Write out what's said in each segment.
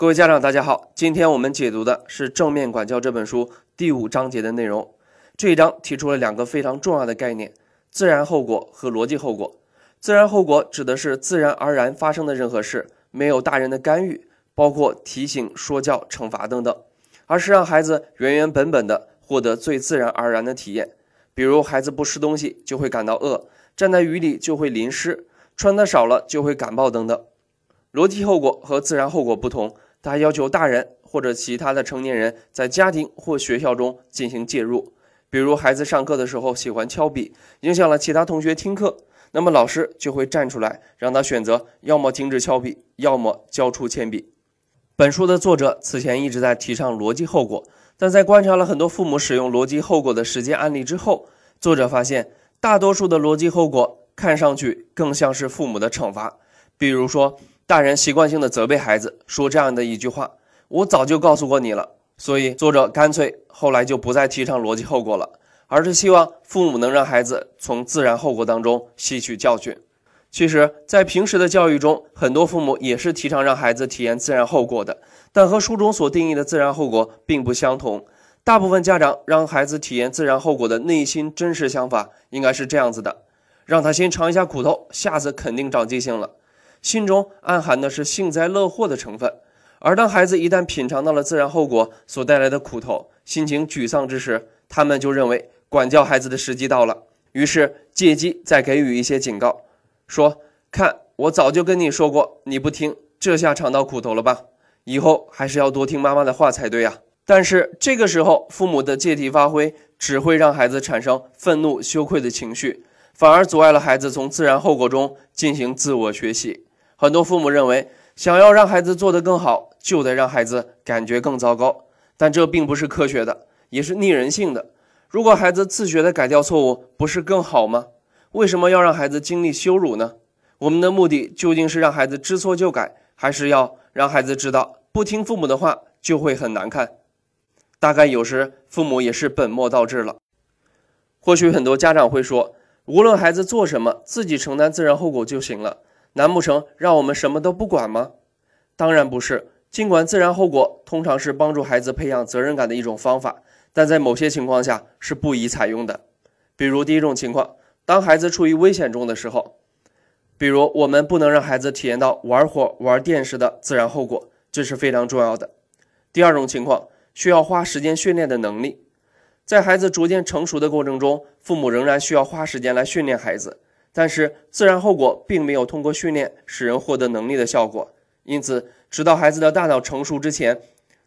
各位家长，大家好，今天我们解读的是《正面管教》这本书第五章节的内容。这一章提出了两个非常重要的概念：自然后果和逻辑后果。自然后果指的是自然而然发生的任何事，没有大人的干预，包括提醒、说教、惩罚等等，而是让孩子原原本本的获得最自然而然的体验。比如，孩子不吃东西就会感到饿，站在雨里就会淋湿，穿的少了就会感冒等等。逻辑后果和自然后果不同。他要求大人或者其他的成年人在家庭或学校中进行介入，比如孩子上课的时候喜欢敲笔，影响了其他同学听课，那么老师就会站出来，让他选择要么停止敲笔，要么交出铅笔。本书的作者此前一直在提倡逻辑后果，但在观察了很多父母使用逻辑后果的实践案例之后，作者发现大多数的逻辑后果看上去更像是父母的惩罚，比如说。大人习惯性的责备孩子，说这样的一句话：“我早就告诉过你了。”所以作者干脆后来就不再提倡逻辑后果了，而是希望父母能让孩子从自然后果当中吸取教训。其实，在平时的教育中，很多父母也是提倡让孩子体验自然后果的，但和书中所定义的自然后果并不相同。大部分家长让孩子体验自然后果的内心真实想法应该是这样子的：让他先尝一下苦头，下次肯定长记性了。心中暗含的是幸灾乐祸的成分，而当孩子一旦品尝到了自然后果所带来的苦头，心情沮丧之时，他们就认为管教孩子的时机到了，于是借机再给予一些警告，说：“看，我早就跟你说过，你不听，这下尝到苦头了吧？以后还是要多听妈妈的话才对呀。”但是这个时候，父母的借题发挥只会让孩子产生愤怒、羞愧的情绪，反而阻碍了孩子从自然后果中进行自我学习。很多父母认为，想要让孩子做得更好，就得让孩子感觉更糟糕，但这并不是科学的，也是逆人性的。如果孩子自觉地改掉错误，不是更好吗？为什么要让孩子经历羞辱呢？我们的目的究竟是让孩子知错就改，还是要让孩子知道不听父母的话就会很难看？大概有时父母也是本末倒置了。或许很多家长会说，无论孩子做什么，自己承担自然后果就行了。难不成让我们什么都不管吗？当然不是。尽管自然后果通常是帮助孩子培养责任感的一种方法，但在某些情况下是不宜采用的。比如第一种情况，当孩子处于危险中的时候，比如我们不能让孩子体验到玩火、玩电时的自然后果，这是非常重要的。第二种情况，需要花时间训练的能力，在孩子逐渐成熟的过程中，父母仍然需要花时间来训练孩子。但是自然后果并没有通过训练使人获得能力的效果，因此，直到孩子的大脑成熟之前，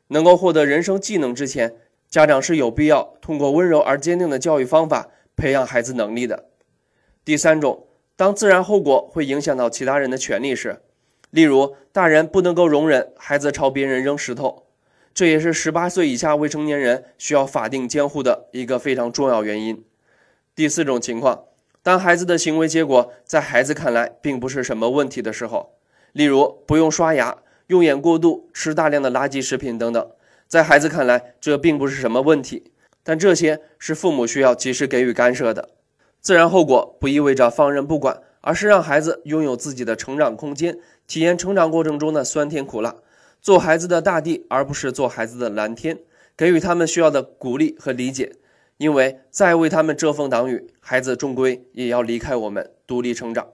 能够获得人生技能之前，家长是有必要通过温柔而坚定的教育方法培养孩子能力的。第三种，当自然后果会影响到其他人的权利时，例如大人不能够容忍孩子朝别人扔石头，这也是十八岁以下未成年人需要法定监护的一个非常重要原因。第四种情况。当孩子的行为结果在孩子看来并不是什么问题的时候，例如不用刷牙、用眼过度、吃大量的垃圾食品等等，在孩子看来这并不是什么问题，但这些是父母需要及时给予干涉的。自然后果不意味着放任不管，而是让孩子拥有自己的成长空间，体验成长过程中的酸甜苦辣，做孩子的大地，而不是做孩子的蓝天，给予他们需要的鼓励和理解。因为再为他们遮风挡雨，孩子终归也要离开我们，独立成长。